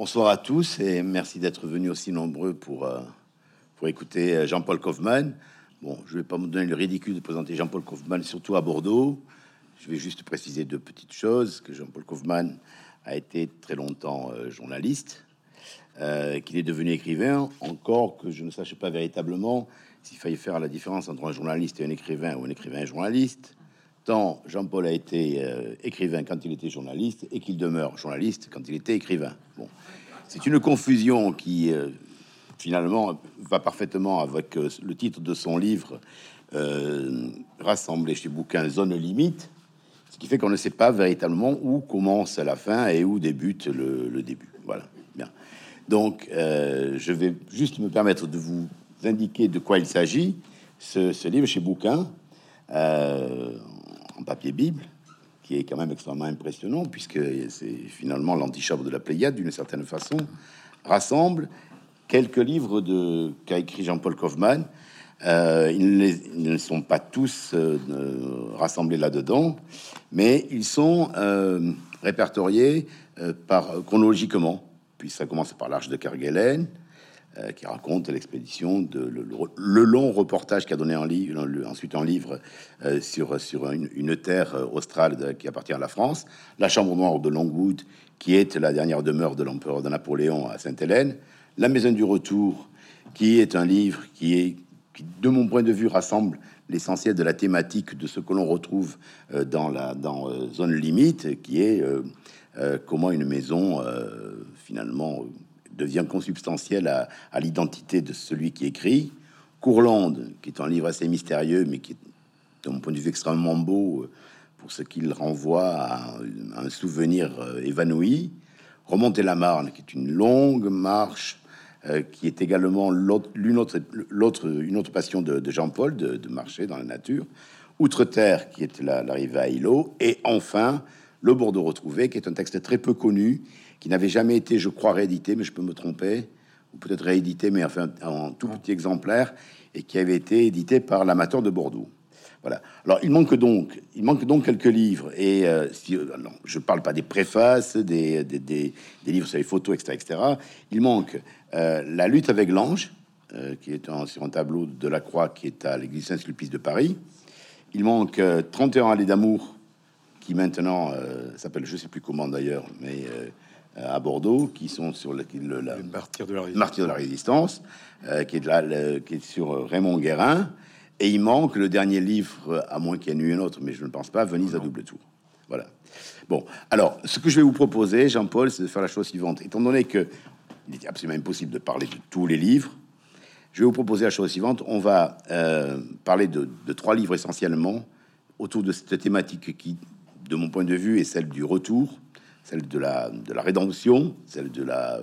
Bonsoir à tous et merci d'être venus aussi nombreux pour, euh, pour écouter euh, Jean-Paul Kaufmann. Bon, je vais pas me donner le ridicule de présenter Jean-Paul Kaufmann, surtout à Bordeaux. Je vais juste préciser deux petites choses que Jean-Paul Kaufmann a été très longtemps euh, journaliste, qu'il est devenu écrivain, encore que je ne sache pas véritablement s'il fallait faire la différence entre un journaliste et un écrivain ou un écrivain et un journaliste. Jean-Paul a été écrivain quand il était journaliste et qu'il demeure journaliste quand il était écrivain. Bon, c'est une confusion qui euh, finalement va parfaitement avec euh, le titre de son livre euh, rassemblé chez bouquin Zone Limite, ce qui fait qu'on ne sait pas véritablement où commence la fin et où débute le, début. Voilà, bien. Donc, je vais juste me permettre de vous indiquer de quoi il s'agit. Ce, livre chez bouquin papier Bible qui est quand même extrêmement impressionnant, puisque c'est finalement l'antichambre de la Pléiade, d'une certaine façon, rassemble quelques livres de qu'a écrit Jean-Paul Kaufmann. Euh, ils, ne sont pas tous euh, rassemblés là-dedans, mais ils sont euh, répertoriés par chronologiquement. Puis ça commence par l'Arche de Kerguelen, euh, qui raconte l'expédition de le, long reportage qui a donné en livre, ensuite un livre euh, sur une, terre euh, australe qui appartient à la France, la Chambre noire de Longwood, qui est la dernière demeure de l'empereur de Napoléon à Sainte-Hélène, la Maison du Retour, qui est un livre qui, de mon point de vue, rassemble l'essentiel de la thématique de ce que l'on retrouve dans la dans zone limite, qui est comment une maison finalement devient consubstantiel à, l'identité de celui qui écrit. Courlande, qui est un livre assez mystérieux, mais qui est, de mon point de vue, extrêmement beau euh, pour ce qu'il renvoie à, un souvenir euh, évanoui. Remonter la Marne, qui est une longue marche, euh, qui est également l'une autre, l'autre, une autre passion de, Jean-Paul, de, marcher dans la nature. Outre-terre, qui est l'arrivée à Îlot. Et enfin, Le Bordeaux retrouvé, qui est un texte très peu connu, qui n'avait jamais été, je crois, réédité, mais je peux me tromper, ou peut-être réédité, mais enfin en tout petit exemplaire, et qui avait été édité par l'amateur de Bordeaux. Voilà. Alors il manque donc, il manque donc quelques livres. Et euh, si, euh, non, je parle pas des préfaces, des, des, des, livres sur les photos, etc., etc. Il manque euh, la lutte avec l'ange, qui est sur un tableau de la Croix, qui est à l'église Saint-Sulpice de Paris. Il manque 31 allées d'amour, qui maintenant s'appelle, je sais plus comment d'ailleurs, mais à Bordeaux, qui sont sur le, le la, martyr de la résistance, martyr de la résistance euh, qui est là, qui est sur Raymond Guérin. Et il manque le dernier livre, à moins qu'il y en ait eu un autre, mais je ne pense pas, Venise à double tour. Voilà. Bon, alors, ce que je vais vous proposer, Jean-Paul, c'est de faire la chose suivante. Étant donné que il est absolument impossible de parler de tous les livres, je vais vous proposer la chose suivante. On va euh, parler de, de, trois livres essentiellement autour de cette thématique qui, de mon point de vue, est celle du retour, celle de la, de la rédemption, celle de la,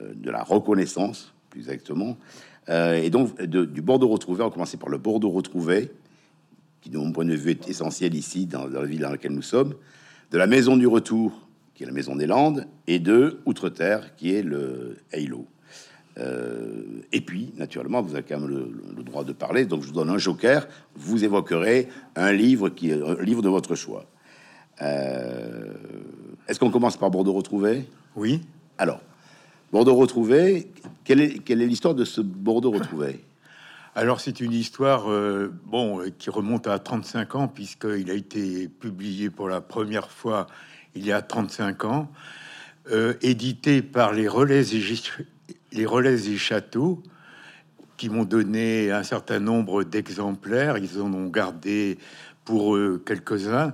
euh, de la reconnaissance, plus exactement. Euh, et donc, du Bordeaux retrouvé, on commencer par le Bordeaux retrouvé, qui, de mon point de vue, est essentiel ici, dans, la ville dans laquelle nous sommes, de la Maison du Retour, qui est la Maison des Landes, et de Outre-Terre, qui est le Halo. Euh, et puis, naturellement, vous avez quand même le, droit de parler, donc je vous donne un joker. Vous évoquerez un livre qui un livre de votre choix. Est-ce qu'on commence par Bordeaux retrouvé Oui. Alors, Bordeaux retrouvé, quelle est quelle est l'histoire de ce Bordeaux retrouvé Alors, c'est une histoire euh, bon euh, qui remonte à 35 ans puisqu'il a été publié pour la première fois il y a 35 ans, édité par les relais et les relais et châteaux qui m'ont donné un certain nombre d'exemplaires. Ils en ont gardé pour quelques-uns.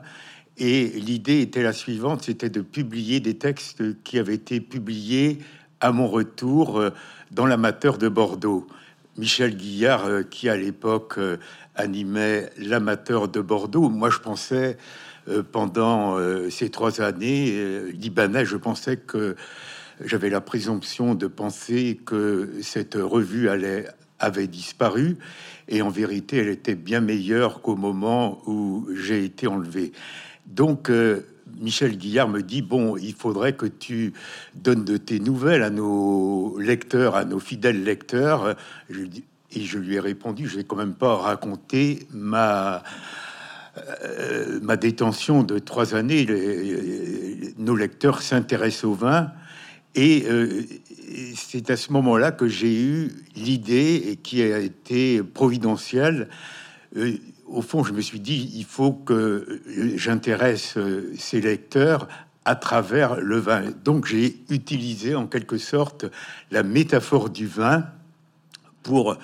Et l'idée était la suivante, c'était de publier des textes qui avaient été publiés à mon retour euh, dans l'amateur de Bordeaux. Michel Guillard, euh, qui à l'époque euh, animait l'amateur de Bordeaux, moi je pensais pendant ces trois années libanais, je pensais que j'avais la présomption de penser que cette revue allait avait disparu et en vérité elle était bien meilleure qu'au moment où j'ai été enlevé. Donc, euh, Michel Guillard me dit Bon, il faudrait que tu donnes de tes nouvelles à nos lecteurs, à nos fidèles lecteurs. Et je lui ai répondu Je vais quand même pas raconter ma. Euh, ma détention de trois années, nos lecteurs s'intéressent au vin Et c'est à ce moment-là que j'ai eu l'idée et qui a été providentielle. Au fond, je me suis dit, il faut que j'intéresse ces lecteurs à travers le vin. Donc j'ai utilisé en quelque sorte la métaphore du vin pour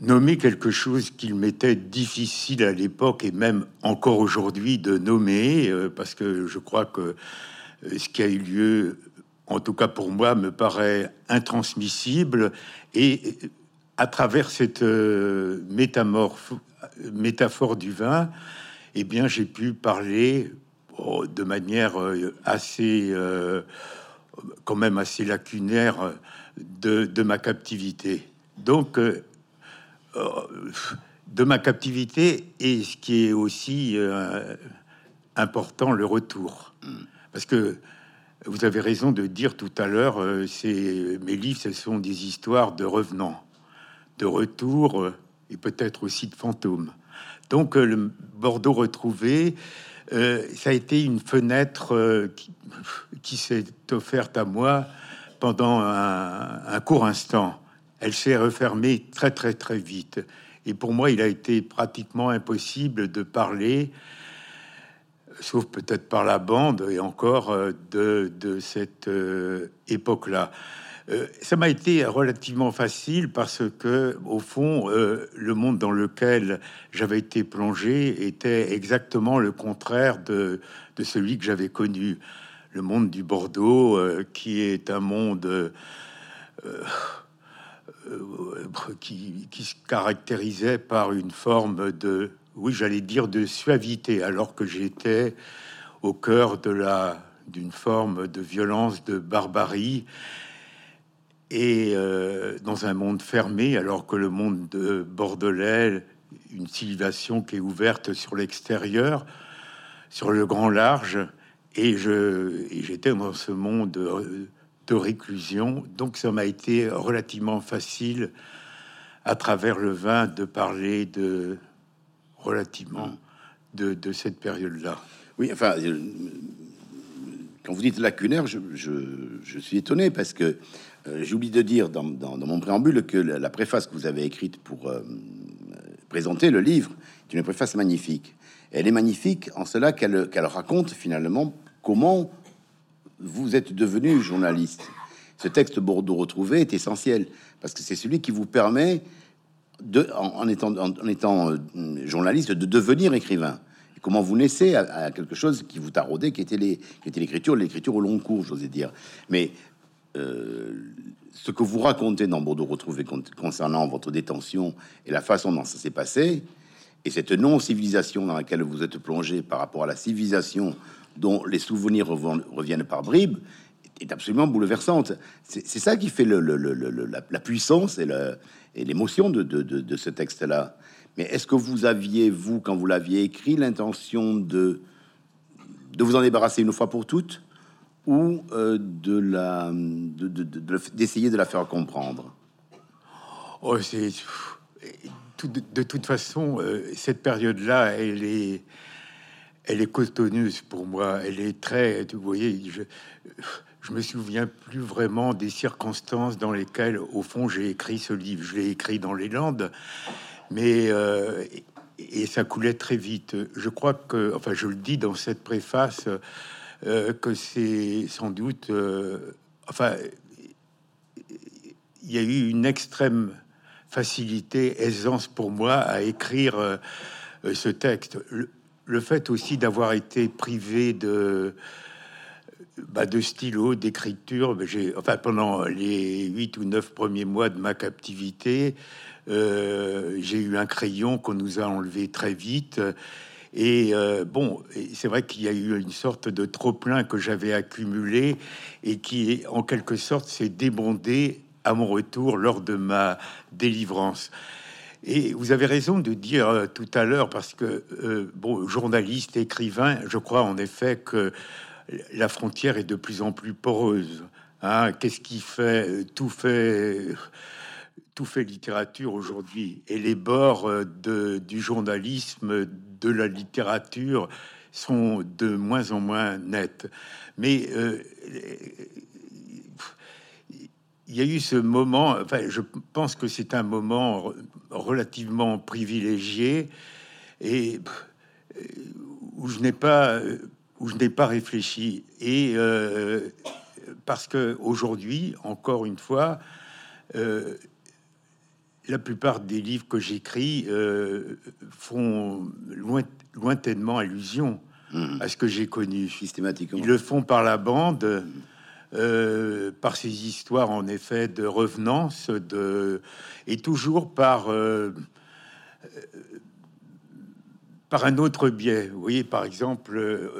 nommer quelque chose qu'il m'était difficile à l'époque et même encore aujourd'hui de nommer, euh, parce que je crois que euh, ce qui a eu lieu, en tout cas pour moi, me paraît intransmissible. Et euh, à travers cette métamorphe, métaphore du vin, eh bien, j'ai pu parler oh, de manière assez, quand même assez lacunaire de, de ma captivité. Donc, de ma captivité et ce qui est aussi euh, important, le retour. Parce que vous avez raison de dire tout à l'heure, euh, c'est mes livres, ce sont des histoires de revenants, de retour euh, et peut-être aussi de fantômes. Donc le Bordeaux retrouvé, ça a été une fenêtre qui, s'est offerte à moi pendant un court instant elle s'est refermée très très très vite. Et pour moi, il a été pratiquement impossible de parler, sauf peut-être par la bande et encore euh, de, cette euh, époque-là. Euh, ça m'a été relativement facile parce que, au fond, le monde dans lequel j'avais été plongé était exactement le contraire de, celui que j'avais connu. Le monde du Bordeaux, qui est un monde euh, qui, se caractérisait par une forme de, oui, j'allais dire de suavité, alors que j'étais au cœur de la d'une forme de violence, de barbarie, et euh, dans un monde fermé, alors que le monde de Bordelais, une civilisation qui est ouverte sur l'extérieur, sur le grand large, et je j'étais dans ce monde euh, de réclusion. Donc ça m'a été relativement facile à travers le vin de parler de relativement de, cette période-là. Oui, enfin, euh, quand vous dites lacunaire, je, je, suis étonné parce que euh, j'ai oublié de dire dans, mon préambule que la, préface que vous avez écrite pour euh, présenter le livre est une préface magnifique. elle est magnifique en cela qu'elle raconte finalement comment vous êtes devenu journaliste. Ce texte Bordeaux retrouvé est essentiel parce que c'est celui qui vous permet, en, étant, euh, journaliste, de devenir écrivain. Comment vous naissez à, quelque chose qui vous taraudait, qui était l'écriture, l'écriture au long cours, j'osais dire. Mais ce que vous racontez dans Bordeaux retrouvé concernant votre détention et la façon dont ça s'est passé, et cette non-civilisation dans laquelle vous êtes plongé par rapport à la civilisation dont les souvenirs reviennent par bribes, est absolument bouleversante. C'est ça qui fait la, puissance et l'émotion de, ce texte-là. Mais est-ce que vous aviez, vous, quand vous l'aviez écrit, l'intention de vous en débarrasser une fois pour toutes? Ou euh, de la d'essayer de, la faire comprendre oh, c'est de, toute façon euh, cette période-là, elle est elle est cotonneuse pour moi. Elle est très, vous voyez, je, je me souviens plus vraiment des circonstances dans lesquelles, au fond, j'ai écrit ce livre. Je l'ai écrit dans les Landes, mais euh, et ça coulait très vite. Je crois que, enfin, je le dis dans cette préface, euh, que c'est sans doute, euh, enfin, il y a eu une extrême facilité, aisance pour moi à écrire ce texte. le fait aussi d'avoir été privé de bah, de stylo, d'écriture. J'ai, enfin, pendant les huit ou neuf premiers mois de ma captivité, euh, j'ai eu un crayon qu'on nous a enlevé très vite. Et euh, bon, c'est vrai qu'il y a eu une sorte de trop plein que j'avais accumulé et qui, en quelque sorte, s'est débondé à mon retour lors de ma délivrance. Et vous avez raison de dire euh, tout à l'heure, parce que, bon, journaliste, écrivain, je crois en effet que la frontière est de plus en plus poreuse. Hein. Qu'est-ce qui fait tout fait tout fait littérature aujourd'hui et les bords de, du journalisme, de la littérature sont de moins en moins nets. Mais euh, il y a eu ce moment. Enfin, je pense que c'est un moment relativement privilégié et où je n'ai pas où je n'ai pas réfléchi et euh, parce que aujourd'hui, encore une fois, euh, la plupart des livres que j'écris euh, font loin, lointainement allusion mmh. à ce que j'ai connu systématiquement. Ils le font par la bande. Euh, par ces histoires en effet de revenance de et toujours par euh, par un autre biais. Vous voyez, par exemple,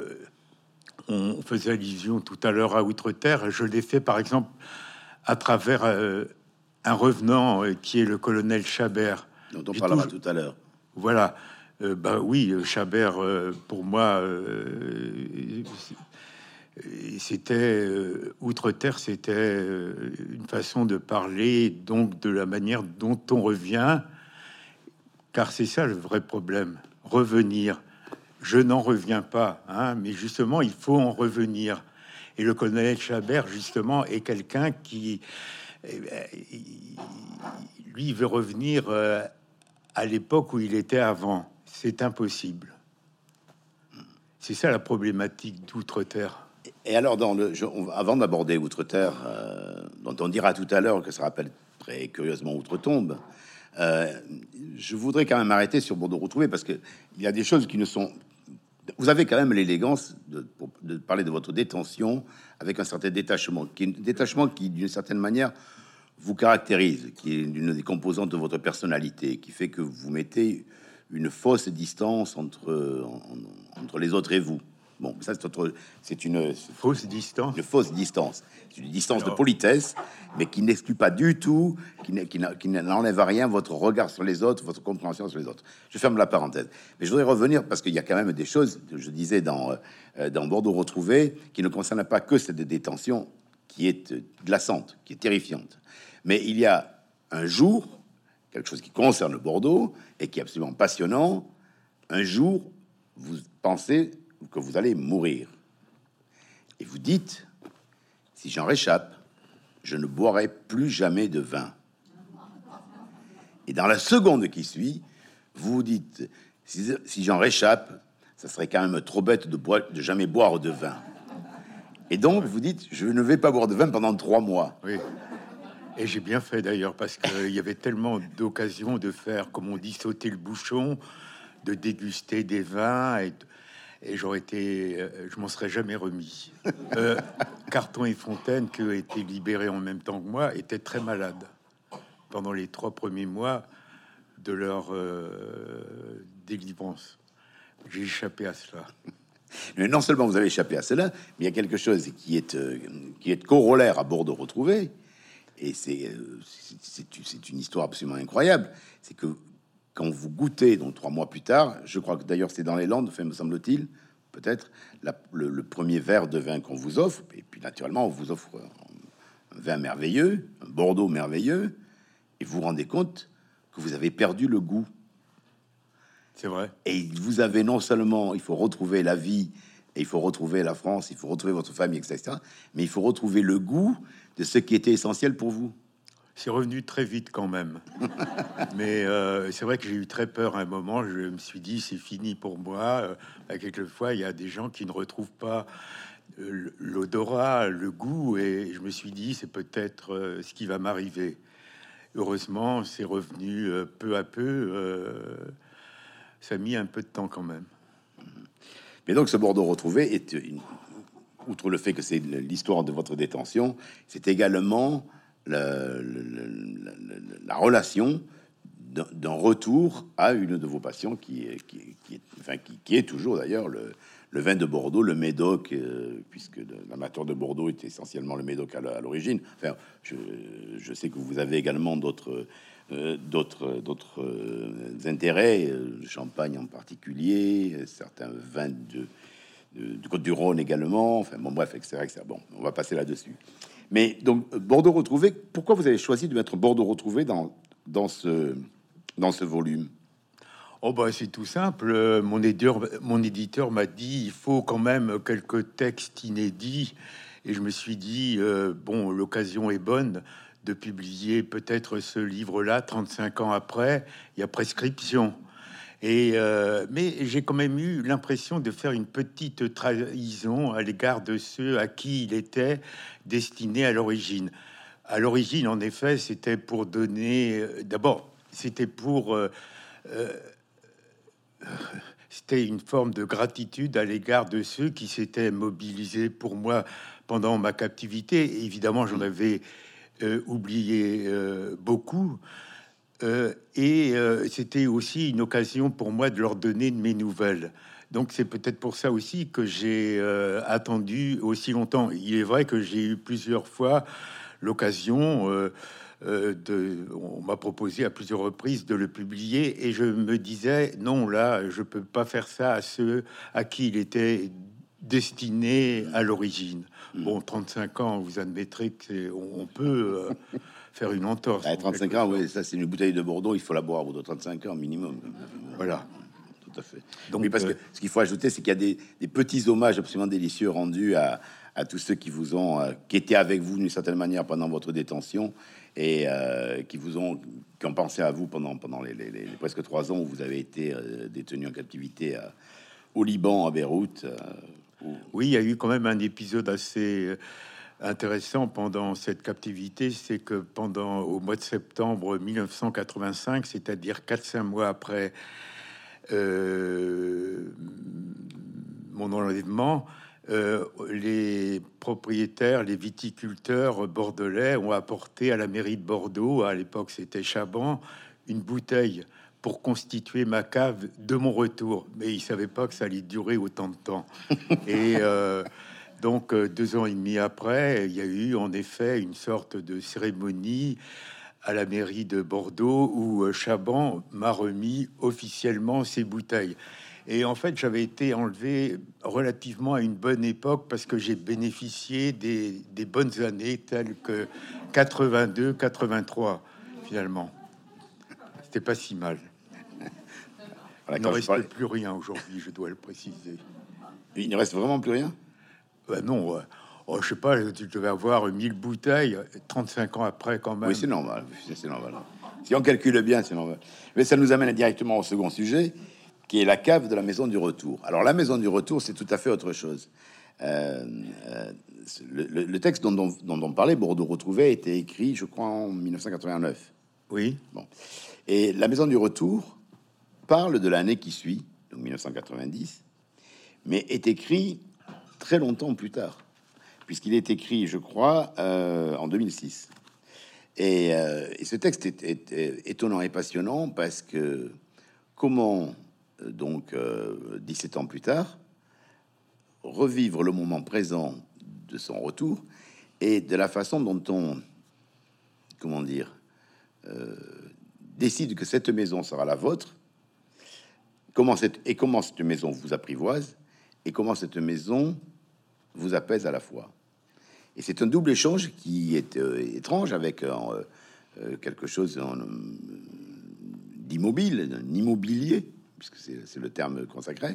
on faisait allusion tout à l'heure à Outre-Terre. Je l'ai fait, par exemple, à travers un revenant euh, qui est le colonel Chabert. Dont on parlera tout à l'heure. Voilà. bah oui, Chabert, pour moi, c'était Outre-Terre, c'était une façon de parler, donc de la manière dont on revient, car c'est ça le vrai problème revenir. Je n'en reviens pas, hein, mais justement, il faut en revenir. Et le colonel Chabert, justement, est quelqu'un qui, eh ben, lui, veut revenir euh, à l'époque où il était avant. C'est impossible. C'est ça la problématique d'Outre-Terre. Et alors, dans le, avant d'aborder Outre-Terre, euh, dont on dira tout à l'heure que ça rappelle très curieusement Outre-Tombe, euh, je voudrais quand même arrêter sur Bordeaux retrouvé parce que il y a des choses qui ne sont. Vous avez quand même l'élégance de, parler de votre détention avec un certain détachement, qui détachement qui, d'une certaine manière, vous caractérise, qui est une des composantes de votre personnalité, qui fait que vous mettez une fausse distance entre, entre les autres et vous. Bon, ça c'est une fausse distance. Une fausse distance. C'est une distance de politesse, mais qui n'exclut pas du tout, qui n'enlève rien votre regard sur les autres, votre compréhension sur les autres. Je ferme la parenthèse. Mais je voudrais revenir parce qu'il y a quand même des choses, je disais dans, euh, dans Bordeaux retrouvé, qui ne concernent pas que cette détention qui est glaçante, qui est terrifiante. Mais il y a un jour, quelque chose qui concerne Bordeaux et qui est absolument passionnant. Un jour, vous pensez que vous allez mourir. Et vous dites, si j'en réchappe, je ne boirai plus jamais de vin. Et dans la seconde qui suit, vous vous dites, si, j'en réchappe, ça serait quand même trop bête de, boire, de jamais boire de vin. Et donc, vous dites, je ne vais pas boire de vin pendant trois mois. Oui. Et j'ai bien fait d'ailleurs, parce qu'il y avait tellement d'occasions de faire, comme on dit, sauter le bouchon, de déguster des vins et j'aurais été, euh, je m'en serais jamais remis. Euh, Carton et Fontaine, qui ont été libérés en même temps que moi, étaient très malades pendant les trois premiers mois de leur euh, délivrance. J'ai échappé à cela. Mais non seulement vous avez échappé à cela, mais il y a quelque chose qui est, est corollaire à Bordeaux retrouvé, et c'est c'est une histoire absolument incroyable. C'est que quand vous goûtez, donc trois mois plus tard, je crois que d'ailleurs c'est dans les Landes, me semble-t-il, peut-être, le, premier verre de vin qu'on vous offre, et puis naturellement on vous offre un, vin merveilleux, un Bordeaux merveilleux, et vous vous rendez compte que vous avez perdu le goût. C'est vrai. Et vous avez non seulement, il faut retrouver la vie, et il faut retrouver la France, il faut retrouver votre famille, etc., mais il faut retrouver le goût de ce qui était essentiel pour vous. C'est revenu très vite quand même. Mais euh, c'est vrai que j'ai eu très peur à un moment. Je me suis dit, c'est fini pour moi. Euh, quelquefois, il y a des gens qui ne retrouvent pas euh, l'odorat, le goût. Et je me suis dit, c'est peut-être ce qui va m'arriver. Heureusement, c'est revenu peu à peu. Ça a mis un peu de temps quand même. Mais donc, ce Bordeaux retrouvé est, une... outre le fait que c'est l'histoire de votre détention, c'est également la, relation d'un retour à une de vos passions qui est, qui, enfin, qui, est toujours d'ailleurs le, vin de Bordeaux, le Médoc, euh, puisque l'amateur de Bordeaux est essentiellement le Médoc à l'origine. Enfin, je, sais que vous avez également d'autres euh, d'autres d'autres euh, intérêts, champagne en particulier, certains vins de, du Côte du Rhône également. Enfin bon, bref, etc. etc. Bon, on va passer là-dessus. Mais donc, Bordeaux retrouvé, pourquoi vous avez choisi de mettre Bordeaux retrouvé dans, dans, ce, dans ce volume? Oh bah c'est tout simple. Mon éditeur, mon éditeur m'a dit il faut quand même quelques textes inédits et je me suis dit euh, bon l'occasion est bonne de publier peut-être ce livre-là 35 ans après. Il y a prescription. Et euh, mais j'ai quand même eu l'impression de faire une petite trahison à l'égard de ceux à qui il était destiné à l'origine. À l'origine, en effet, c'était pour donner. euh, D'abord, c'était pour. euh, euh, c'était une forme de gratitude à l'égard de ceux qui s'étaient mobilisés pour moi pendant ma captivité. Et évidemment, j'en avais euh, oublié euh, beaucoup. Euh, et c'était aussi une occasion pour moi de leur donner de mes nouvelles. Donc c'est peut-être pour ça aussi que j'ai attendu aussi longtemps. Il est vrai que j'ai eu plusieurs fois l'occasion de... On m'a proposé à plusieurs reprises de le publier et je me disais non, là, je peux pas faire ça à ceux à qui il était destiné à l'origine. Bon, 35 ans, vous admettrez que c'est- on, on peut euh, faire une entorse. À 35 ans, oui, ça c'est une bouteille de Bordeaux, il faut la boire au bout de 35 ans minimum. Voilà. Tout à fait. Donc, oui, parce euh, que ce qu'il faut ajouter, c'est qu'il y a des, des petits hommages absolument délicieux rendus à, à tous ceux qui vous ont, euh, qui étaient avec vous d'une certaine manière pendant votre détention et euh, qui vous ont, qui ont pensé à vous pendant, pendant les, les- les- les presque trois ans où vous avez été détenu en captivité à- au Liban, à Beyrouth. Oui, il y a eu quand même un épisode assez euh, intéressant pendant cette captivité, c'est que pendant au mois de septembre 1985, c'est-à-dire 4-5 mois après euh, mon enlèvement, euh, les propriétaires, les viticulteurs bordelais ont apporté à la mairie de Bordeaux, à l'époque c'était Chaban, une bouteille pour constituer ma cave de mon retour. Mais ils savaient pas que ça allait durer autant de temps. Et euh, donc euh, deux ans et demi après, il y a eu en effet une sorte de cérémonie à la mairie de Bordeaux où euh, Chaban m'a remis officiellement ces bouteilles. Et en fait, j'avais été enlevé relativement à une bonne époque parce que j'ai bénéficié des, des bonnes années telles que 82, 83, finalement. C'était pas si mal. Voilà, Il ne reste parlais- plus rien aujourd'hui, je dois le préciser. il ne reste vraiment plus rien? Bah non, euh, oh, je sais pas, tu devais avoir 1000 bouteilles 35 ans après quand même. Oui, c'est normal. c'est- normal. Si on calcule bien, c'est normal. Mais ça nous amène directement au second sujet, qui est la cave de la maison du retour. Alors, la maison du retour, c'est tout à fait autre chose. Euh, euh, le, le- le texte dont, dont- dont on parlait, Bordeaux retrouvé, a été écrit, je crois, en 1989. Oui, Bon. Et la maison du retour parle de l'année qui suit, donc 1990, mais est écrit très longtemps plus tard, puisqu'il est écrit, je crois, euh, en 2006. Et, euh, et ce texte est, étonnant et passionnant parce que comment, euh, donc, euh, 17 ans plus tard, revivre le moment présent de son retour et de la façon dont on, comment dire, décide que cette maison sera la vôtre, comment cette, et comment cette maison vous apprivoise, et comment cette maison vous apaise à la fois. Et c'est un double échange qui est euh, étrange avec euh, euh, quelque chose d'immobile, d'un immobilier, puisque c'est le terme consacré,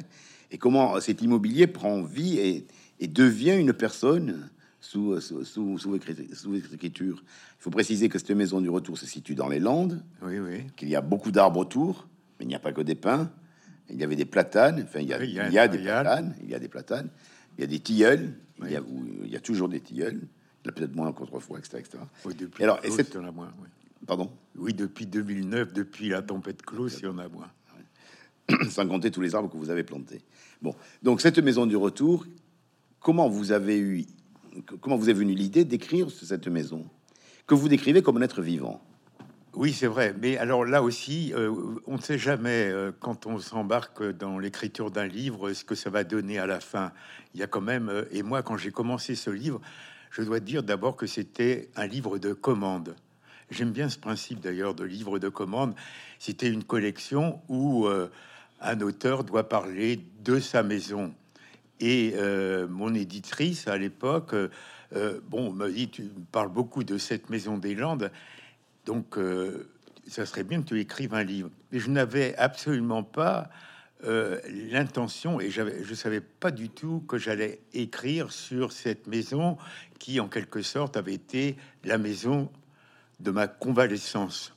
et comment cet immobilier prend vie et, et devient une personne sous, sous, sous écriture. Il faut préciser que cette maison du retour se situe dans les Landes, oui, oui. qu'il y a beaucoup d'arbres autour, mais il n'y a pas que des pins. Il y avait des platanes, enfin, il y a, Oui, il y a il y a un des platanes, il y a des platanes, il y a des tilleuls, il, y a, Oui. où il y a toujours des tilleuls, il y en a peut-être moins qu'autrefois, etc. etc. Oui, depuis alors, et y en a moins. Oui. Pardon Oui, depuis 2009, depuis la tempête Klaus, il y en a moins. sans compter tous les arbres que vous avez plantés. Bon, donc cette maison du retour, comment vous avez eu, comment vous est venue l'idée d'écrire cette maison que vous décrivez comme un être vivant Oui, c'est vrai. Mais alors là aussi, euh, on ne sait jamais euh, quand on s'embarque dans l'écriture d'un livre ce que ça va donner à la fin. Il y a quand même. euh, et moi, quand j'ai commencé ce livre, je dois dire d'abord que c'était un livre de commande. J'aime bien ce principe d'ailleurs de livre de commande. C'était une collection où un auteur doit parler de sa maison. Et mon éditrice à l'époque, bon, m'a dit tu parles beaucoup de cette maison des Landes. Donc, euh, ça serait bien que tu écrives un livre. Mais je n'avais absolument pas euh, l'intention et je savais pas du tout que j'allais écrire sur cette maison qui, en quelque sorte, avait été la maison de ma convalescence.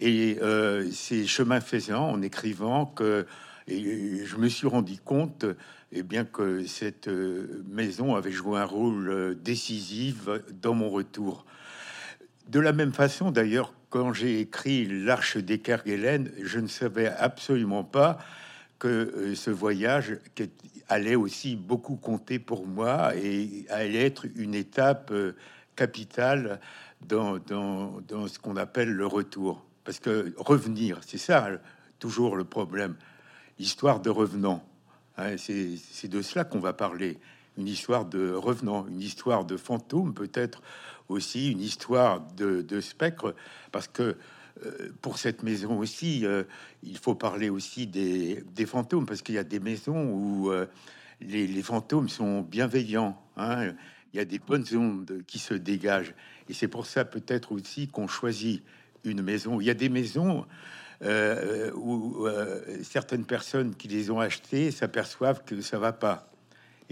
Et euh, c'est chemin faisant, en écrivant, que je me suis rendu compte eh bien, que cette euh, maison avait joué un rôle euh, décisif dans mon retour. De la même façon, d'ailleurs, quand j'ai écrit L'Arche des Kerguelen, je ne savais absolument pas que euh, ce voyage allait aussi beaucoup compter pour moi et allait être une étape capitale dans, dans, dans ce qu'on appelle le retour. Parce que revenir, c'est ça toujours le problème. Histoire de revenant. Hein, c'est de cela qu'on va parler. Une histoire de revenant, une histoire de fantôme, peut-être aussi une histoire de, de spectre, parce que euh, pour cette maison aussi, euh, il faut parler aussi des, fantômes, parce qu'il y a des maisons où euh, les, fantômes sont bienveillants. Hein. Il y a des bonnes ondes qui se dégagent. Et c'est pour ça peut-être aussi qu'on choisit une maison. Il y a des maisons où certaines personnes qui les ont achetées s'aperçoivent que ça va pas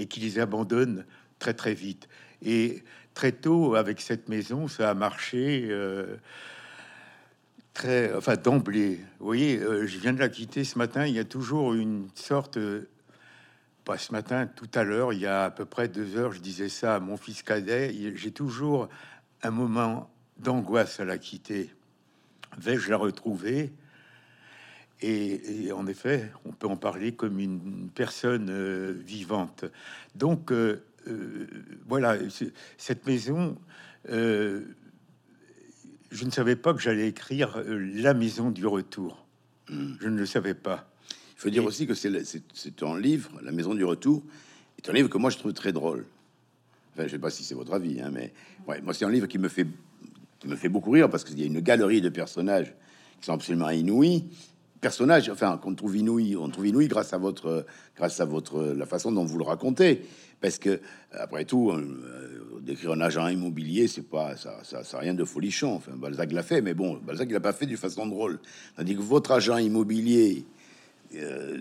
et qui les abandonnent très très vite. Et très tôt, avec cette maison, ça a marché euh, très, enfin d'emblée. Vous voyez, je viens de la quitter ce matin. Il y a toujours une sorte, pas ce matin, tout à l'heure, il y a à peu près deux heures, je disais ça à mon fils cadet. J'ai toujours un moment d'angoisse à la quitter. Vais-je la retrouver? Et, en effet, on peut en parler comme une personne euh, vivante. Donc, euh, euh, voilà, cette maison, je ne savais pas que j'allais écrire La maison du retour. Hmm. Je ne le savais pas. Il faut dire aussi que c'est un livre, La maison du retour, est un livre que moi je trouve très drôle. Enfin, je sais pas si c'est votre avis, hein, mais ouais, moi c'est un livre qui me fait qui me fait beaucoup rire parce qu'il y a une galerie de personnages qui sont absolument inouïs personnage, enfin, qu'on trouve inouï, on trouve inouï grâce à votre, grâce à votre, la façon dont vous le racontez. Parce que, après tout, euh, d'écrire un agent immobilier, c'est pas, ça, ça, ça, rien de folichon. Enfin, Balzac l'a fait, mais bon, Balzac, il l'a pas fait d'une façon drôle. Tandis que votre agent immobilier, euh,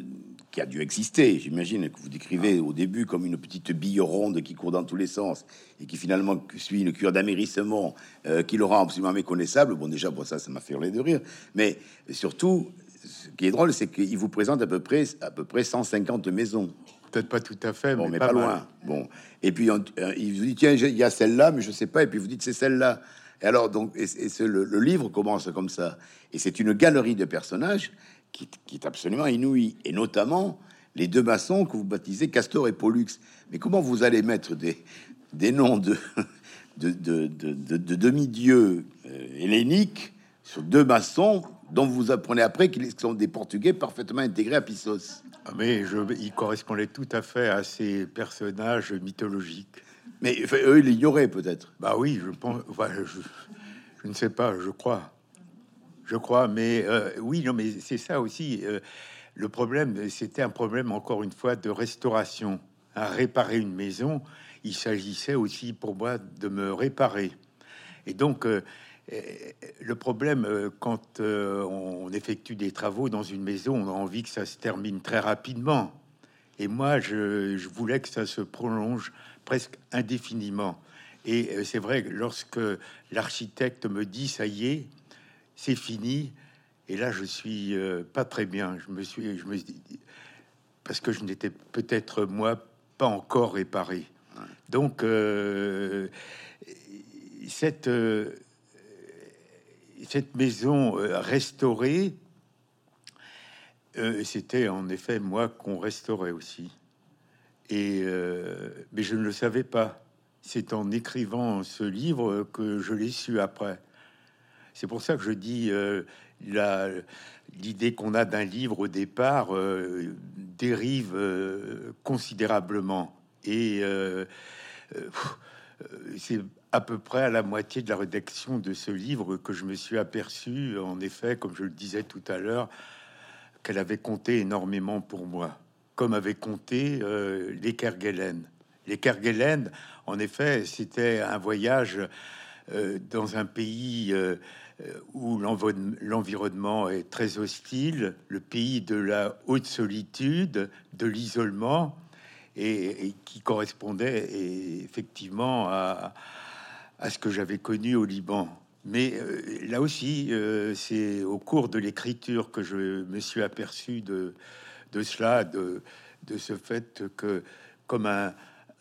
qui a dû exister, j'imagine, que vous décrivez au début comme une petite bille ronde qui court dans tous les sens et qui finalement suit une cure d'amérissement euh, qui le rend absolument méconnaissable. Bon, déjà, pour ça, ça m'a fait hurler de rire. Mais surtout, ce qui est drôle, c'est qu'il vous présente à peu près à peu près 150 maisons. Peut-être pas tout à fait, bon, mais, pas, loin. Bon, et puis euh, il vous dit tiens, il y a celle-là, mais je sais pas. Et puis vous dites c'est celle-là. Et alors donc, et, le, livre commence comme ça. Et c'est une galerie de personnages qui, est absolument inouïe, et notamment les deux maçons que vous baptisez Castor et Pollux. Mais comment vous allez mettre des, des noms de, de, de, de demi-dieux euh, helléniques sur deux maçons dont vous apprenez après qu'ils sont des Portugais parfaitement intégrés à Pissos. Ah, mais je, il correspondait tout à fait à ces personnages mythologiques. Mais eux, ils l'ignoraient peut-être. Bah oui, je pense. je, ne sais pas, je crois. Je crois, mais euh, oui, non, mais c'est ça aussi. Euh, le problème, c'était un problème, encore une fois, de restauration. À réparer une maison, il s'agissait aussi pour moi de me réparer. Et donc, euh, le problème, euh, quand euh, on effectue des travaux dans une maison, on a envie que ça se termine très rapidement. Et moi, je, voulais que ça se prolonge presque indéfiniment. Et euh, c'est vrai que lorsque l'architecte me dit ça y est, c'est fini, et là je suis pas très bien. Je me suis, je me parce que je n'étais peut-être moi pas encore réparé. Donc cette cette maison euh, restaurée, euh, c'était en effet moi qu'on restaurait aussi. Et euh, mais je ne le savais pas. C'est en écrivant ce livre que je l'ai su après. C'est pour ça que je dis l'idée qu'on a d'un livre au départ dérive considérablement. Et c'est à peu près à la moitié de la rédaction de ce livre que je me suis aperçu, en effet, comme je le disais tout à l'heure, qu'elle avait compté énormément pour moi, comme avait compté euh, les Kerguelen. Les Kerguelen, en effet, c'était un voyage euh, dans un pays euh, où l'environnement est très hostile, le pays de la haute solitude, de l'isolement, et, qui correspondait effectivement à ce que j'avais connu au Liban. Mais euh, là aussi, euh, c'est au cours de l'écriture que je me suis aperçu de, de cela, de, de ce fait que, comme un,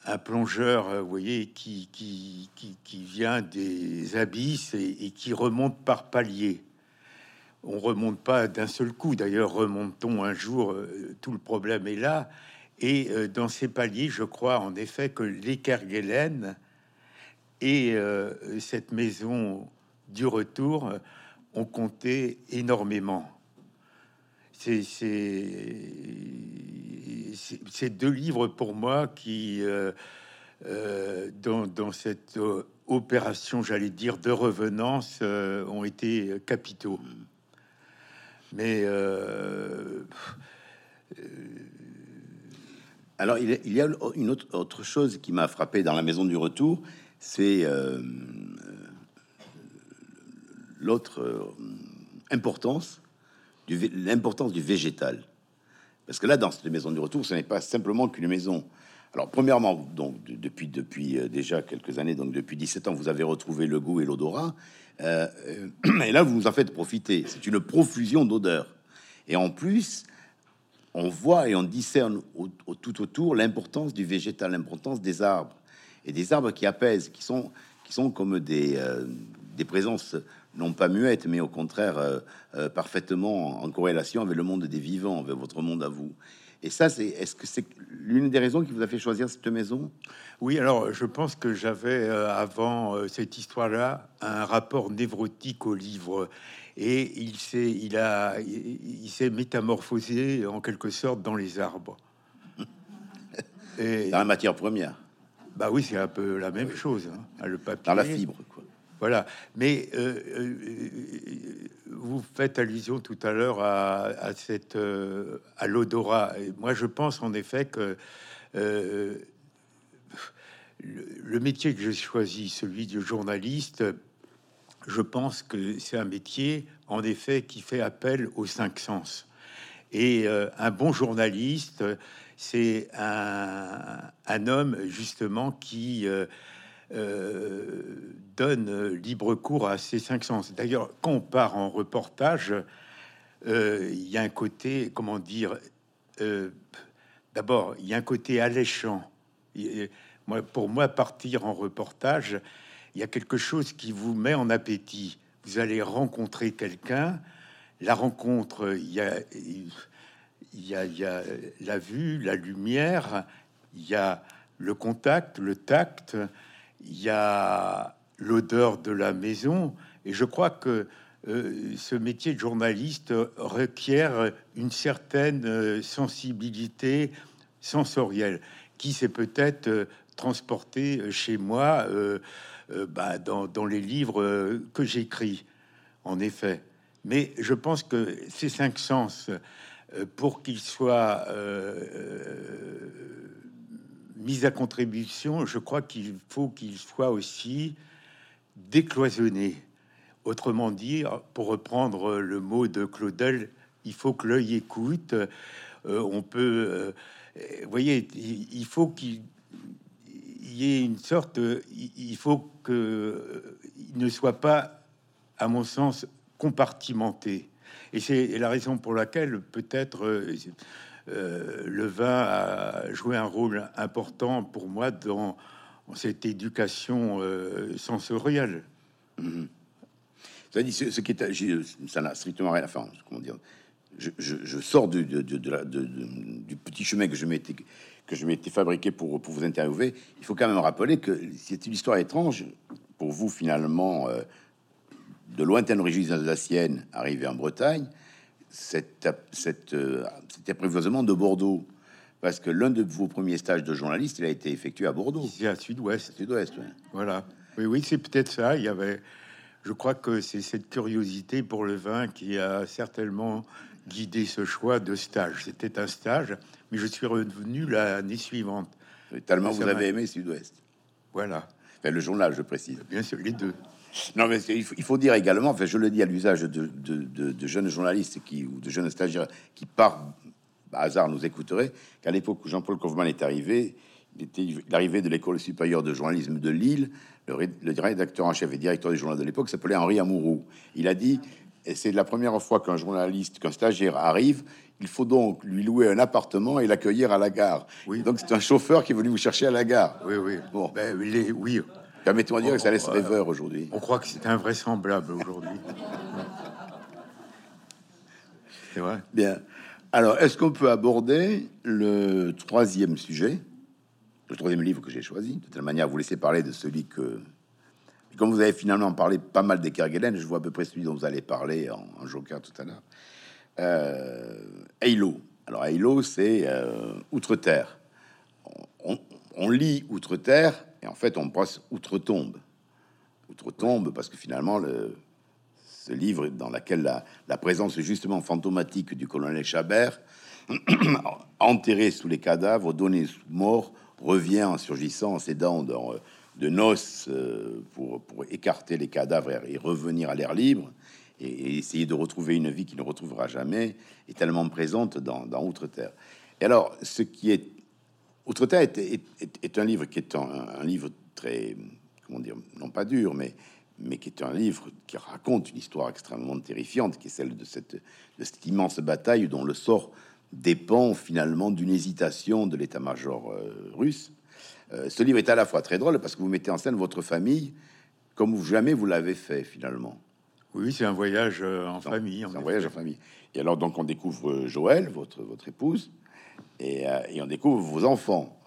un plongeur, euh, vous voyez, qui, qui, qui, qui vient des abysses et, qui remonte par paliers. On remonte pas d'un seul coup. D'ailleurs, remontons un jour, tout le problème est là. Et dans ces paliers, je crois en effet que l'Ekerguelen et cette maison du retour ont compté énormément. C'est ces deux livres pour moi qui, euh, euh, dans, cette euh, opération, j'allais dire, de revenance, ont été capitaux. Mais alors, il y a une autre chose qui m'a frappé dans la maison du retour, c'est l'autre euh, importance, l'importance du végétal. Parce que là, dans cette maison du retour, ce n'est pas simplement qu'une maison. Alors, premièrement, donc depuis depuis euh, déjà quelques années, donc depuis 17 ans, vous avez retrouvé le goût et l'odorat. Euh, et là, vous nous en faites profiter. C'est une profusion d'odeurs. Et en plus, on voit et on discerne tout autour l'importance du végétal, l'importance des arbres et des arbres qui apaisent, qui sont qui sont comme des des présences non pas muettes, mais au contraire euh, euh, parfaitement en corrélation avec le monde des vivants, avec votre monde à vous. Et ça, c'est est-ce que c'est l'une des raisons qui vous a fait choisir cette maison? Oui, alors je pense que j'avais euh, avant cette histoire-là un rapport névrotique au livre et il s'est il a il, s'est métamorphosé en quelque sorte dans les arbres. et, dans la matière première. Bah oui, c'est un peu la même chose. Hein, le papier. Dans la fibre, quoi. Voilà. Mais euh, euh, vous faites allusion tout à l'heure à, cette euh, à l'odorat. Et moi, je pense en effet que le, métier que j'ai choisi, celui de journaliste, je pense que c'est un métier, en effet, qui fait appel aux cinq sens. Et un bon journaliste, c'est un, homme justement qui euh, donne libre cours à ces cinq sens. D'ailleurs, quand on part en reportage, euh, il y a un côté, comment dire, euh, d'abord, il y a un côté alléchant. moi, pour moi, partir en reportage, il y a quelque chose qui vous met en appétit. Vous allez rencontrer quelqu'un, la rencontre, il y a, la vue, la lumière, il y a le contact, le tact, il y a l'odeur de la maison, et je crois que euh, ce métier de journaliste requiert une certaine euh, sensibilité sensorielle qui s'est peut-être euh, transporté chez moi bah, dans, les livres que j'écris, en effet. Mais je pense que ces cinq sens, pour qu'ils soient mise à contribution, je crois qu'il faut qu'il soit aussi décloisonné. Autrement dit, pour reprendre le mot de Claudel, il faut que l'œil écoute. Euh, on peut, euh, voyez, il, faut qu'il y ait une sorte, il faut que il ne soit pas, à mon sens, compartimenté. Et c'est la raison pour laquelle peut-être euh, euh, le vin a joué un rôle important pour moi dans cette éducation euh, sensorielle. Ça dit ce, qui est, ça n'a strictement rien à faire. Comment dire je, sors du, petit chemin que je m'étais que je m'étais fabriqué pour, pour vous interviewer. Il faut quand même rappeler que c'est une histoire étrange pour vous finalement de lointaines origines alsaciennes arrivées en Bretagne cet, euh, cet apprivoisement de Bordeaux parce que l'un de vos premiers stages de journaliste, il a été effectué à Bordeaux. C'est à Sud-Ouest. Sud-Ouest, Voilà. Oui, oui, c'est peut-être ça. Il y avait, je crois que c'est cette curiosité pour le vin qui a certainement guidé ce choix de stage. C'était un stage, mais je suis revenu l'année suivante. tellement vous avez aimé Sud-Ouest. Voilà. Enfin, le journal, je précise. Bien sûr, les deux. Non, mais il faut, dire également, enfin, je le dis à l'usage de, jeunes journalistes qui, ou de jeunes stagiaires qui, par hasard, nous écouteraient, qu'à l'époque où Jean-Paul Kaufmann est arrivé, l'arrivée de l'école supérieure de journalisme de Lille, le, rédacteur en chef et directeur du journal de l'époque s'appelait Henri Amouroux. Il a dit, et c'est la première fois qu'un journaliste, qu'un stagiaire arrive, il faut donc lui louer un appartement et l'accueillir à la gare. Oui. Donc c'est un chauffeur qui est venu vous chercher à la gare. Oui, oui. Bon, ben, oui. Permettez-moi de dire que ça laisse rêveur aujourd'hui. On croit que c'est invraisemblable aujourd'hui. c'est vrai. Bien. Alors, est-ce qu'on peut aborder le troisième sujet le troisième livre que j'ai choisi, de telle manière à vous laisser parler de celui que... Comme vous avez finalement parlé pas mal des Kerguelen, je vois à peu près celui dont vous allez parler en, joker tout à l'heure. Euh, Halo. Alors Halo, c'est euh, Outre-Terre. On, lit Outre-Terre et en fait on passe Outre-Tombe. Outre-Tombe parce que finalement le, ce livre dans lequel la, présence justement fantomatique du colonel Chabert, enterré sous les cadavres, donné sous mort, revient en surgissant, en s'aidant de, de noces euh, pour, pour, écarter les cadavres et revenir à l'air libre et, essayer de retrouver une vie qu'il ne retrouvera jamais, est tellement présente dans, dans Outre-Terre. Et alors, ce qui est Outre-Terre est, est, un livre qui est un, livre très, comment dire, non pas dur, mais mais qui est un livre qui raconte une histoire extrêmement terrifiante, qui est celle de cette, de cette immense bataille dont le sort dépend finalement d'une hésitation de l'état-major euh, russe. Euh, ce livre est à la fois très drôle parce que vous mettez en scène votre famille comme jamais vous l'avez fait finalement. Oui, c'est un voyage euh, en famille. C'est un voyage en famille. Et alors donc on découvre Joël, votre votre épouse, et, et on découvre vos enfants.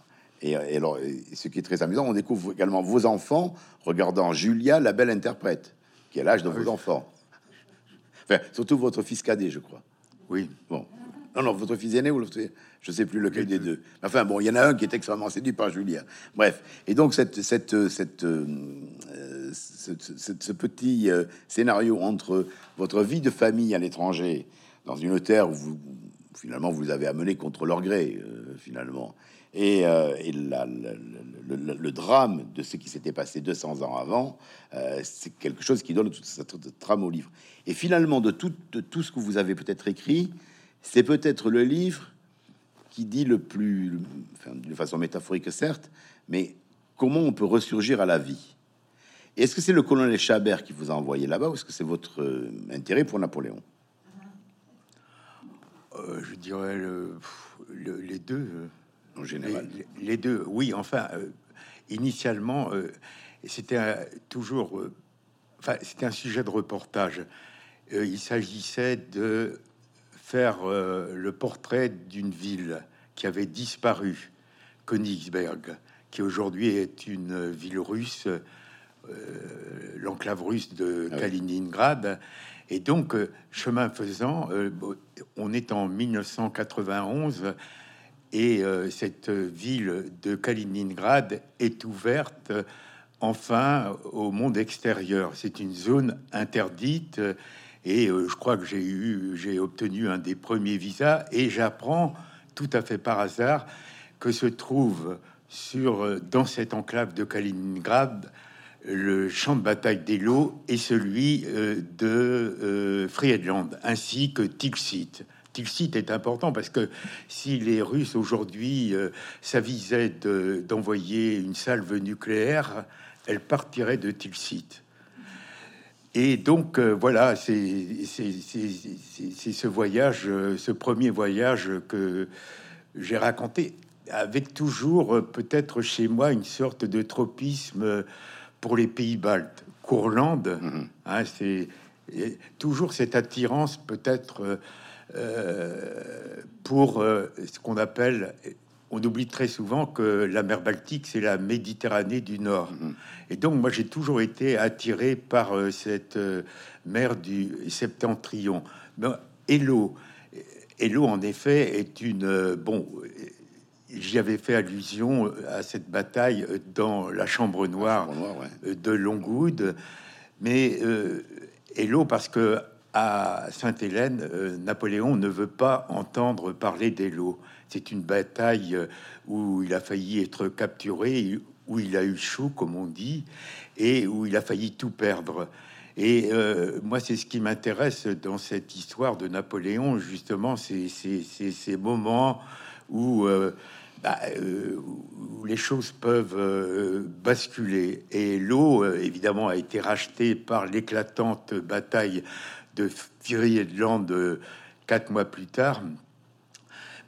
Et, alors, ce qui est très amusant, on découvre également vos enfants regardant Julia, la belle interprète, qui est l'âge de ah vos enfants. Enfin, surtout votre fils cadet, je crois. Oui. Bon. Non, non, votre fils aîné ou l'autre, je sais plus lequel des deux. Enfin bon, il y en a un qui est extrêmement séduit par Julien. Bref, et donc cette, cette, cette, euh, ce, petit euh, scénario entre votre vie de famille à l'étranger, dans une terre où vous, finalement vous avez amené contre leur gré, euh, finalement, et, la, le, drame de ce qui s'était passé 200 ans avant, c'est quelque chose qui donne toute cette trame au livre. Et finalement, de tout, ce que vous avez peut-être écrit, c'est peut-être le livre qui dit le plus, de façon métaphorique certes, mais comment on peut ressurgir à la vie. Est-ce que c'est le colonel Chabert qui vous a envoyé là-bas ou est-ce que c'est votre euh, intérêt pour Napoléon? Euh, Je dirais les deux. Euh, en général. Les, deux, oui. Enfin, initialement, c'était toujours... enfin, c'était un sujet de reportage. il s'agissait de faire euh, le portrait d'une ville qui avait disparu, Königsberg, qui aujourd'hui est une ville russe, euh, l'enclave russe de ah Kaliningrad. Et donc, euh, chemin faisant, on est en 1991 et cette ville de Kaliningrad est ouverte enfin au monde extérieur. C'est une zone interdite et euh, je crois que j'ai eu, j'ai obtenu un des premiers visas et j'apprends tout à fait par hasard que se trouve sur euh, dans cette enclave de Kaliningrad le champ de bataille d'Elo et celui euh, de Friedland ainsi que Tilsit. Tilsit est important parce que si les Russes aujourd'hui s'avisaient d'envoyer une salve nucléaire, elle partirait de Tilsit. Et donc euh, voilà, c'est ce voyage, euh, ce premier voyage que j'ai raconté, avec toujours euh, peut-être chez moi une sorte de tropisme pour les pays baltes. Courlande, mhm. hein, c'est toujours cette attirance peut-être pour ce qu'on appelle on oublie très souvent que la mer Baltique, c'est la Méditerranée du Nord. Mhm. Et donc, moi, j'ai toujours été attiré par euh, cette euh, mer du septentrion. Et l'eau, et l'eau, en effet, est une... Euh, bon, j'y avais fait allusion à cette bataille dans la Chambre Noire, de Longwood. Mais et l'eau, parce que à Sainte-Hélène, Napoléon ne veut pas entendre parler d'Elo. C'est une bataille euh, où il a failli être capturé, où il a eu chaud, comme on dit, et où il a failli tout perdre. Et euh, moi, c'est ce qui m'intéresse dans cette histoire de Napoléon, justement, c'est ces moments où, euh, bah, euh, où les choses peuvent euh, basculer. Et l'eau, euh, évidemment, a été rachetée par l'éclatante bataille de Land quatre mois plus tard.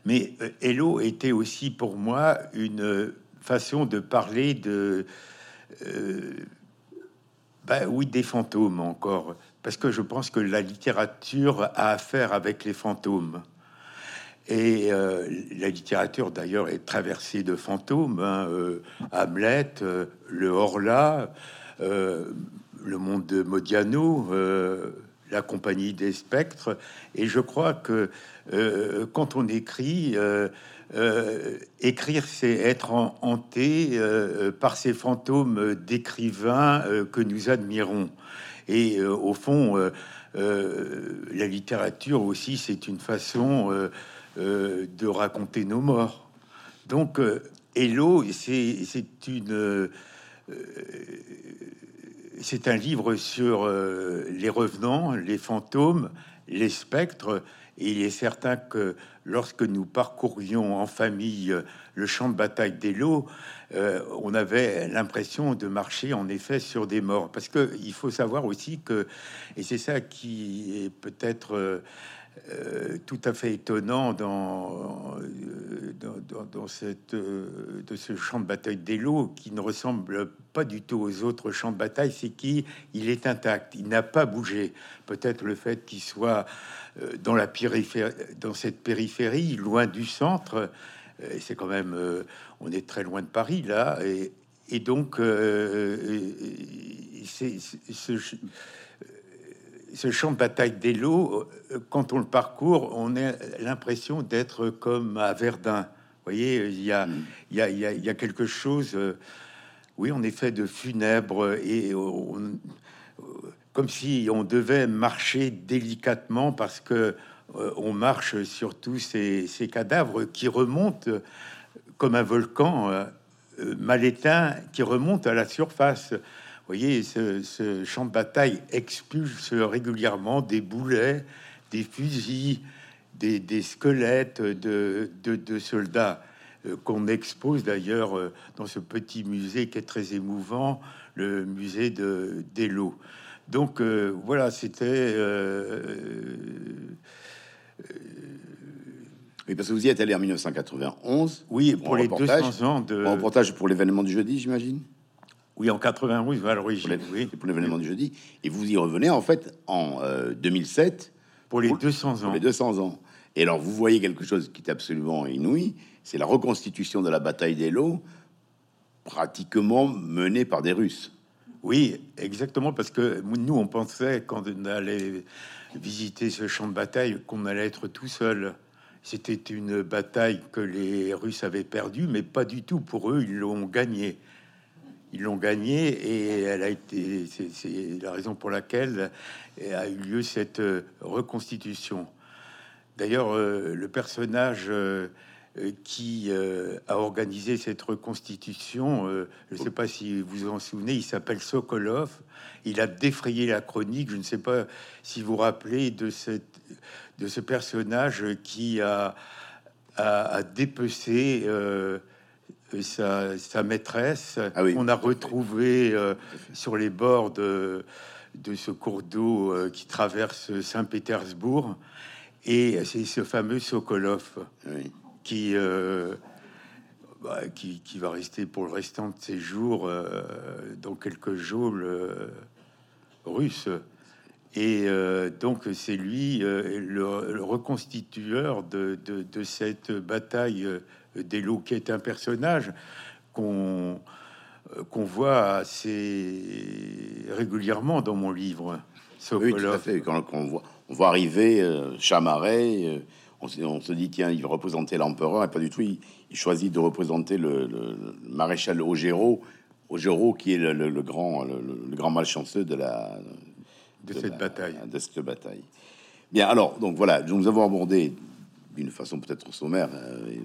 Mais Hello était aussi pour moi une façon de parler de, bah oui, des fantômes encore, parce que je pense que la littérature a affaire avec les fantômes. Et euh, la littérature, d'ailleurs, est traversée de fantômes. Hein, euh, Hamlet, euh, le Horla, le monde de Modiano, la compagnie des spectres. Et je crois que quand on écrit, écrire, c'est être hanté par ces fantômes d'écrivains que nous admirons. Et au fond, la littérature aussi, c'est une façon de raconter nos morts. Donc, euh, Hello, c'est une euh, c'est un livre sur les revenants, les fantômes, les spectres. Et il est certain que lorsque nous parcourions en famille le champ de bataille d'Hello, on avait l'impression de marcher en effet sur des morts. Parce que il faut savoir aussi que, et c'est ça qui est peut-être euh, tout à fait étonnant dans, euh, dans, cette, euh, de ce champ de bataille d'Elo qui ne ressemble pas du tout aux autres champs de bataille, c'est qu'il il est intact, il n'a pas bougé. Peut-être le fait qu'il soit dans la périphérie, dans cette périphérie, loin du centre, c'est quand même, on est très loin de Paris là, et, et donc c'est ce ce champ de bataille des lots, euh, quand on le parcourt, on a l'impression d'être comme à Verdun. Vous voyez, il y a, mm. il y a, il y a, quelque chose, euh, oui, en effet, de funèbre et comme si on devait marcher délicatement parce que euh, on marche sur tous ces, ces, cadavres qui remontent comme un volcan mal éteint qui remonte à la surface voyez, ce, champ de bataille expulse régulièrement des boulets, des fusils, des, squelettes de, soldats euh, qu'on expose d'ailleurs euh, dans ce petit musée qui est très émouvant, le musée de d'Elo. Donc euh, voilà, c'était. oui, parce que vous y êtes allé en 1991. Oui, pour les 200 ans de. reportage pour l'événement du jeudi, j'imagine? Oui, en 91, à l'origine. Oui, pour l'événement du jeudi. Et vous y revenez en fait en 2007 euh, pour les 200 ans. Pour les 200 ans. Et alors vous voyez quelque chose qui est absolument inouï, c'est la reconstitution de la bataille des lots, pratiquement menée par des Russes. Oui, exactement, parce que nous on pensait quand on allait visiter ce champ de bataille qu'on allait être tout seul. C'était une bataille que les Russes avaient perdue, mais pas du tout. Pour eux, ils l'ont gagnée ils l'ont gagné et elle a été, c'est la raison pour laquelle a eu lieu cette euh, reconstitution. D'ailleurs, euh, le personnage euh, qui a organisé cette reconstitution, je ne sais pas si vous en souvenez, il s'appelle Sokolov. Il a défrayé la chronique. Je ne sais pas si vous vous rappelez de, cette, de ce personnage qui a, a, a dépecé sa, maîtresse, ah on a retrouvé euh, sur les bords de, de ce cours d'eau euh, qui traverse Saint-Pétersbourg. Et c'est ce fameux Sokolov qui, euh, bah, qui, qui, va rester pour le restant de ses jours dans quelques geôles russes. Et donc c'est lui le, reconstitueur de, de, de, cette bataille Delo, qui est un personnage qu'on euh, qu'on voit assez régulièrement dans mon livre. Oui, tout à fait. Quand, on, voit, on voit arriver euh, Chamaret, euh, on, se dit tiens, il représentait l'empereur, et pas du tout. Il, choisit de représenter le, maréchal Augereau, Augereau qui est le, grand, le, grand malchanceux de la de, cette bataille. De cette bataille. Bien, alors, donc voilà, nous avons abordé d'une façon peut-être sommaire, euh,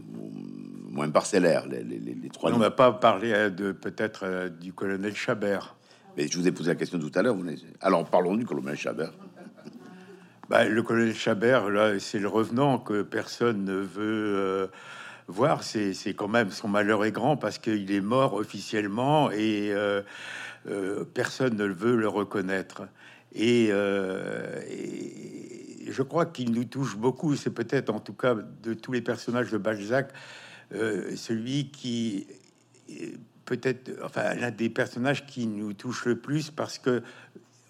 moins parcellaire, les, les, trois. On n'a pas parlé euh, de peut-être euh, du colonel Chabert. Mais je vous ai posé la question tout à l'heure. Alors parlons du colonel Chabert. Bah, le colonel Chabert, là, c'est le revenant que personne ne veut voir, c'est quand même son malheur est grand parce qu'il est mort officiellement et personne ne veut le reconnaître. Et, et je crois qu'il nous touche beaucoup. C'est peut-être, en tout cas, de tous les personnages de Balzac, celui qui peut-être, enfin, l'un des personnages qui nous touche le plus parce que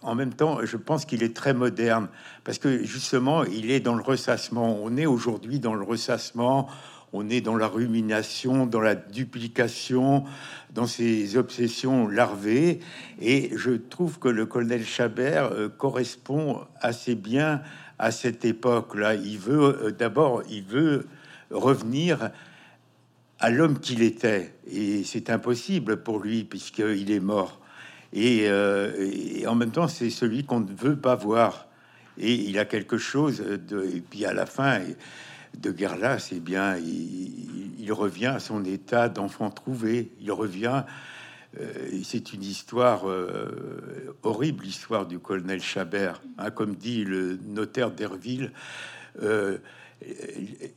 en même temps, je pense qu'il est très moderne parce que justement, il est dans le ressassement. On est aujourd'hui dans le ressassement, on est dans la rumination, dans la duplication, dans ces obsessions larvées. Et je trouve que le colonel Chabert euh, correspond assez bien à cette époque-là. Il veut euh, d'abord, il veut revenir à l'homme qu'il était, et c'est impossible pour lui puisqu'il est mort. Euh, et, en même temps, c'est celui qu'on ne veut pas voir. Et il a quelque chose de. Et puis à la fin de là, c'est bien. Il, revient à son état d'enfant trouvé. Il revient. Euh, c'est une histoire euh, horrible, l'histoire du colonel Chabert. Hein, comme dit le notaire d'Herville,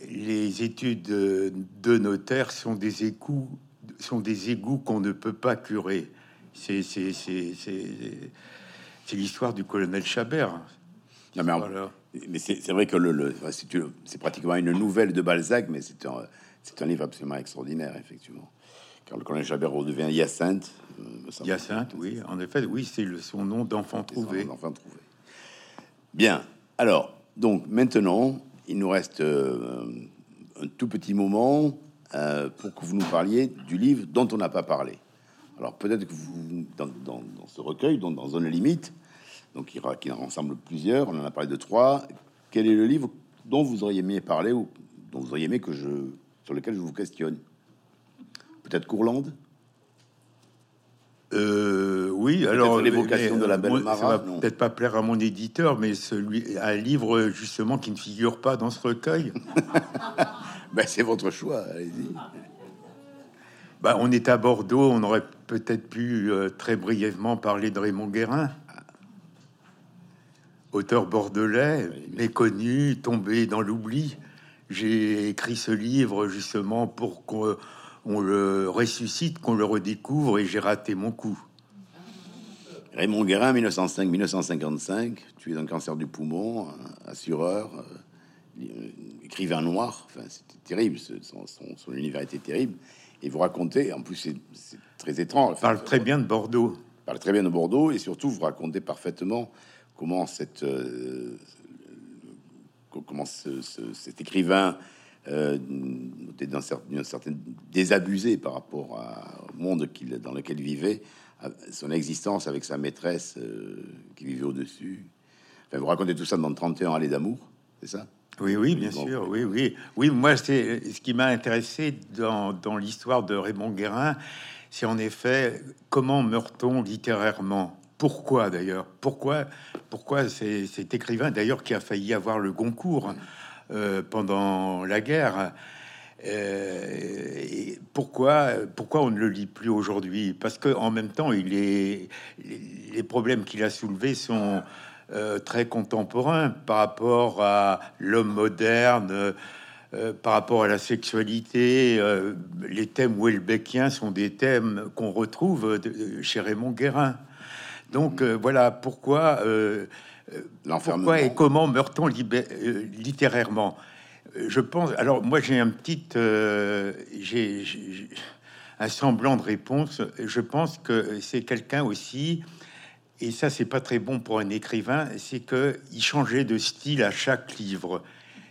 les études de notaire sont des égouts, sont des égouts qu'on ne peut pas curer. C'est l'histoire du colonel Chabert. Non, mais, mais c'est vrai que le, c'est pratiquement une nouvelle de Balzac, mais c'est un, un livre absolument extraordinaire, effectivement. Car le colonel Chabert redevient Hyacinthe. Euh, Hyacinthe, oui, en effet, oui, c'est son nom d'enfant trouvé. trouvé. Bien. Alors, donc maintenant, il nous reste euh, un tout petit moment euh, pour que vous nous parliez du livre dont on n'a pas parlé. Alors peut-être que vous, dans, ce recueil, dont dans Zone Limite, donc il, qui en rassemble plusieurs, on en a parlé de trois. Quel est le livre dont vous auriez aimé parler ou dont vous auriez aimé que je, sur lequel je vous questionne? Peut-être Courlande euh, oui, alors l'évocation de la belle Mara, ça va peut-être pas plaire à mon éditeur, mais celui un livre justement qui ne figure pas dans ce recueil. ben, c'est votre choix, allez-y. Bah, on est à Bordeaux, on aurait peut-être pu euh, très brièvement parler de Raymond Guérin, auteur bordelais, méconnu, tombé dans l'oubli. J'ai écrit ce livre justement pour qu'on le ressuscite, qu'on le redécouvre, et j'ai raté mon coup. Raymond Guérin, 1905-1955, tué d'un cancer du poumon, assureur, euh, écrivain noir. Enfin, c'était terrible, son, son univers était terrible. Et vous racontez, en plus c'est très étrange. Parle très bien de Bordeaux. Parle très bien de Bordeaux et surtout vous racontez parfaitement comment cette euh, comment cet écrivain euh, une certaine désabusé par rapport au monde dans lequel il vivait, son existence avec sa maîtresse euh, qui vivait au-dessus. Enfin, vous racontez tout ça dans 31 allées d'amour, c'est ça? Oui, oui, bien sûr, oui, oui. Oui, moi, c'est ce qui m'a intéressé dans, l'histoire de Raymond Guérin, c'est en effet comment meurt-on littérairement? Pourquoi d'ailleurs? Pourquoi, pourquoi cet écrivain d'ailleurs qui a failli avoir le Goncourt euh, pendant la guerre euh, pourquoi, pourquoi on ne le lit plus aujourd'hui? Parce que en même temps, il est les problèmes qu'il a soulevés sont euh, très contemporain par rapport à l'homme moderne, euh, par rapport à la sexualité. Euh, les thèmes welbeckiens sont des thèmes qu'on retrouve chez Raymond Guérin. Donc voilà pourquoi, pourquoi et comment meurt-on littérairement? Je pense. Alors moi j'ai un petit, j'ai un semblant de réponse. Je pense que c'est quelqu'un aussi et ça c'est pas très bon pour un écrivain, c'est que il changeait de style à chaque livre.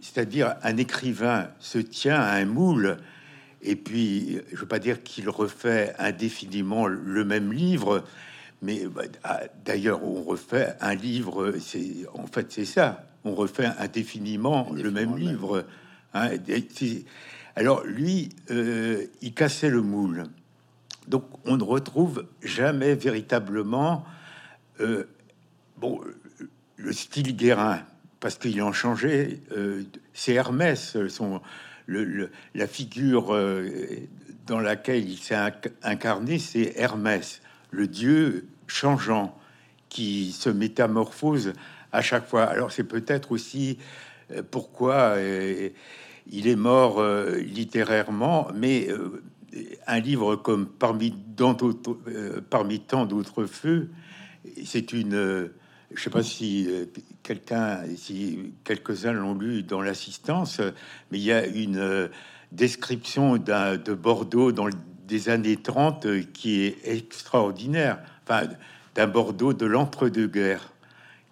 C'est-à-dire un écrivain se tient à un moule et puis je veux pas dire qu'il refait indéfiniment le même livre, mais bah, ah, d'ailleurs on refait un livre, c'est en fait c'est ça, on refait indéfiniment, le même livre. Hein, alors lui, euh, il cassait le moule. Donc on ne retrouve jamais véritablement euh, bon, le style Guérin, parce qu'il en changé, euh, c'est Hermès, son, le, la figure dans laquelle il s'est incarné, c'est Hermès, le dieu changeant qui se métamorphose à chaque fois. Alors c'est peut-être aussi pourquoi il est mort littérairement, mais un livre comme parmi, tant d'autres feux, c'est une je sais pas si euh, quelqu'un, si quelques-uns l'ont lu dans l'assistance, mais il y a une euh, description de Bordeaux dans des années 30 euh, qui est extraordinaire. Enfin, d'un Bordeaux de l'entre-deux-guerres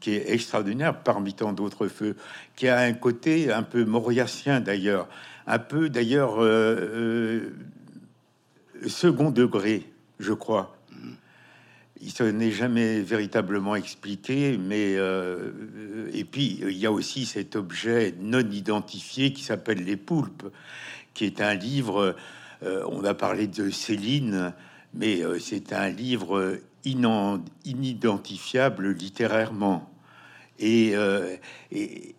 qui est extraordinaire parmi tant d'autres feux, qui a un côté un peu mauriacien d'ailleurs, un peu d'ailleurs second degré, je crois il se n'est jamais véritablement expliqué, mais euh, et puis il y a aussi cet objet non identifié qui s'appelle les poulpes, qui est un livre. Euh, on a parlé de Céline, mais euh, c'est un livre inidentifiable littérairement. Et, et,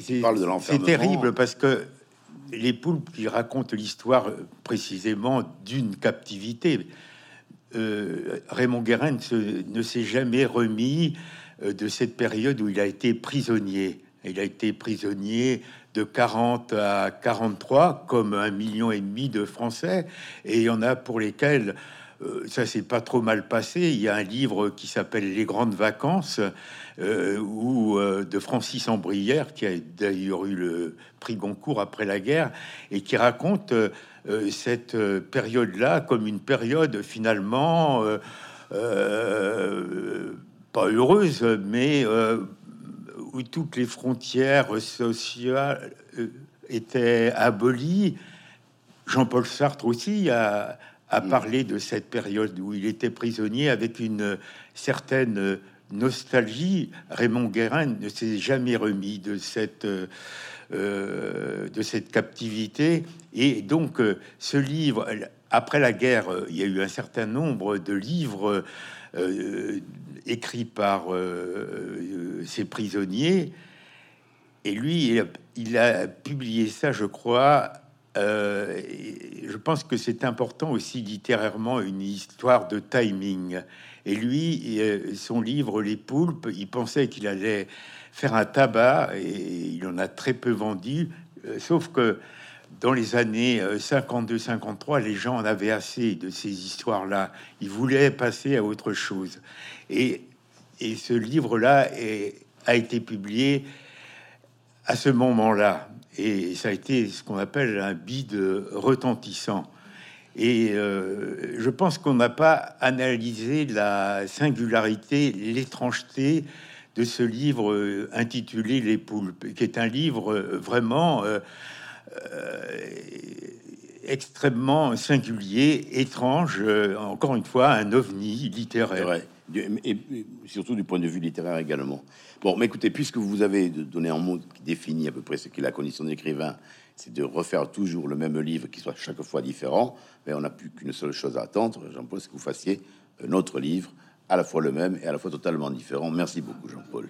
c'est terrible parce que les poulpes qui racontent l'histoire précisément d'une captivité euh, Raymond Guérin ne s'est jamais remis euh, de cette période où il a été prisonnier. Il a été prisonnier de 40 à 43, comme un million et demi de Français, et il y en a pour lesquels euh, ça s'est pas trop mal passé. Il y a un livre qui s'appelle Les Grandes Vacances, ou de Francis Ambrière, qui a d'ailleurs eu le prix Goncourt après la guerre, et qui raconte euh, cette euh, période-là comme une période finalement euh, pas heureuse, mais où toutes les frontières sociales étaient abolies. Jean-Paul Sartre aussi a, a, mm. parlé de cette période où il était prisonnier avec une certaine nostalgie. Raymond Guérin ne s'est jamais remis de cette euh, de cette captivité. Et donc, euh, ce livre, après la guerre, euh, il y a eu un certain nombre de livres écrits par ces prisonniers. Et lui, il a, publié ça, je crois. Je pense que c'est important aussi littérairement une histoire de timing. Et lui, son livre Les Poulpes, il pensait qu'il allait faire un tabac et il en a très peu vendu, euh, sauf que dans les années 52-53, euh, les gens en avaient assez de ces histoires-là. Ils voulaient passer à autre chose. Et ce livre-là a été publié à ce moment-là. Et ça a été ce qu'on appelle un bide retentissant. Et euh, je pense qu'on n'a pas analysé la singularité, l'étrangeté de ce livre euh, intitulé Les Poulpes, qui est un livre euh, vraiment extrêmement singulier, étrange, encore une fois, un ovni littéraire. Et surtout du point de vue littéraire également. Bon, mais écoutez, puisque vous avez donné un mot qui définit à peu près ce qu'est la condition d'écrivain, c'est de refaire toujours le même livre qui soit chaque fois différent, mais on n'a plus qu'une seule chose à attendre, Jean-Paul, c'est que vous fassiez un autre livre à la fois le même et à la fois totalement différent. Merci beaucoup, Jean-Paul.